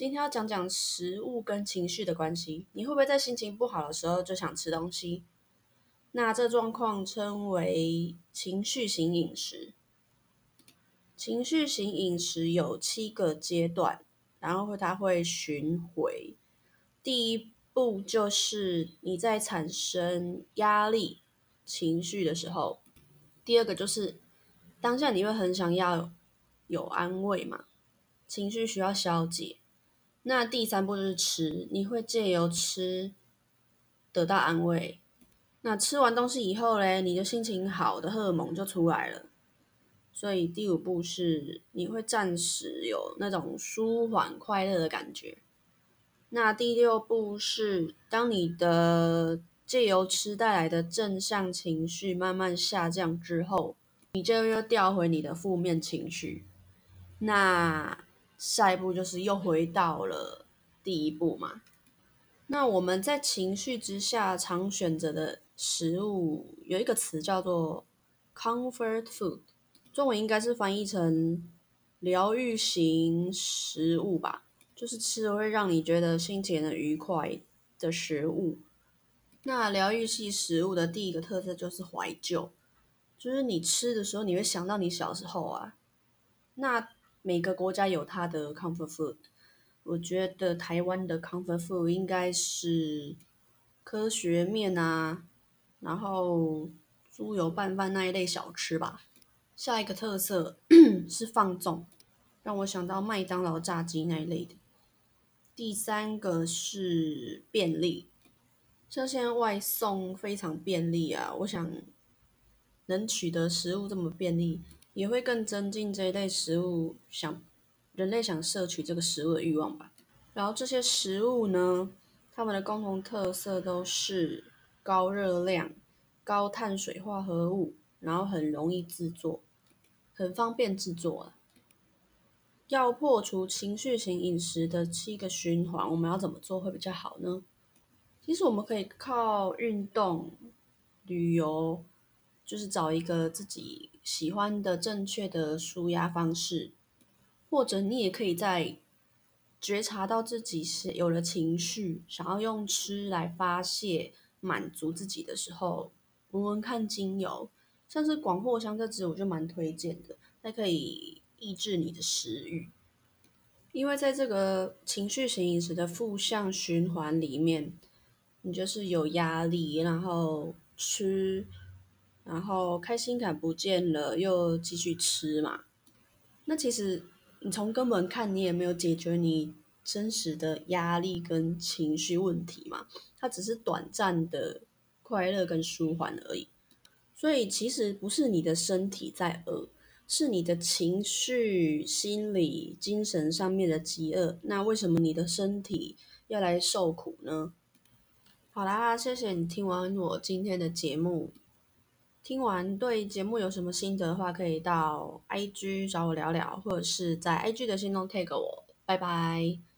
今天要讲讲食物跟情绪的关系。你会不会在心情不好的时候就想吃东西？那这状况称为情绪型饮食。情绪型饮食有七个阶段，然后它会巡回。第一步就是你在产生压力情绪的时候，第二个就是当下你会很想要有安慰嘛，情绪需要消解。那第三步就是吃，你会借由吃得到安慰。那吃完东西以后嘞，你的心情好的荷尔蒙就出来了。所以第五步是你会暂时有那种舒缓快乐的感觉。那第六步是当你的借由吃带来的正向情绪慢慢下降之后，你就又调回你的负面情绪。那下一步就是又回到了第一步嘛。那我们在情绪之下常选择的食物有一个词叫做 comfort food，中文应该是翻译成疗愈型食物吧，就是吃了会让你觉得心情很愉快的食物。那疗愈系食物的第一个特色就是怀旧，就是你吃的时候你会想到你小时候啊。那每个国家有它的 comfort food，我觉得台湾的 comfort food 应该是科学面啊，然后猪油拌饭那一类小吃吧。下一个特色 是放纵，让我想到麦当劳炸鸡那一类的。第三个是便利，像现在外送非常便利啊，我想能取得食物这么便利。也会更增进这一类食物想人类想摄取这个食物的欲望吧。然后这些食物呢，它们的共同特色都是高热量、高碳水化合物，然后很容易制作，很方便制作。啊要破除情绪型饮食的七个循环，我们要怎么做会比较好呢？其实我们可以靠运动、旅游。就是找一个自己喜欢的正确的舒压方式，或者你也可以在觉察到自己是有了情绪，想要用吃来发泄满足自己的时候，闻闻看精油，像是广藿香这支，我就蛮推荐的，它可以抑制你的食欲，因为在这个情绪型饮食的负向循环里面，你就是有压力，然后吃。然后开心感不见了，又继续吃嘛？那其实你从根本看，你也没有解决你真实的压力跟情绪问题嘛？它只是短暂的快乐跟舒缓而已。所以其实不是你的身体在饿，是你的情绪、心理、精神上面的饥饿。那为什么你的身体要来受苦呢？好啦，谢谢你听完我今天的节目。听完对节目有什么心得的话，可以到 IG 找我聊聊，或者是在 IG 的心动 tag 我，拜拜。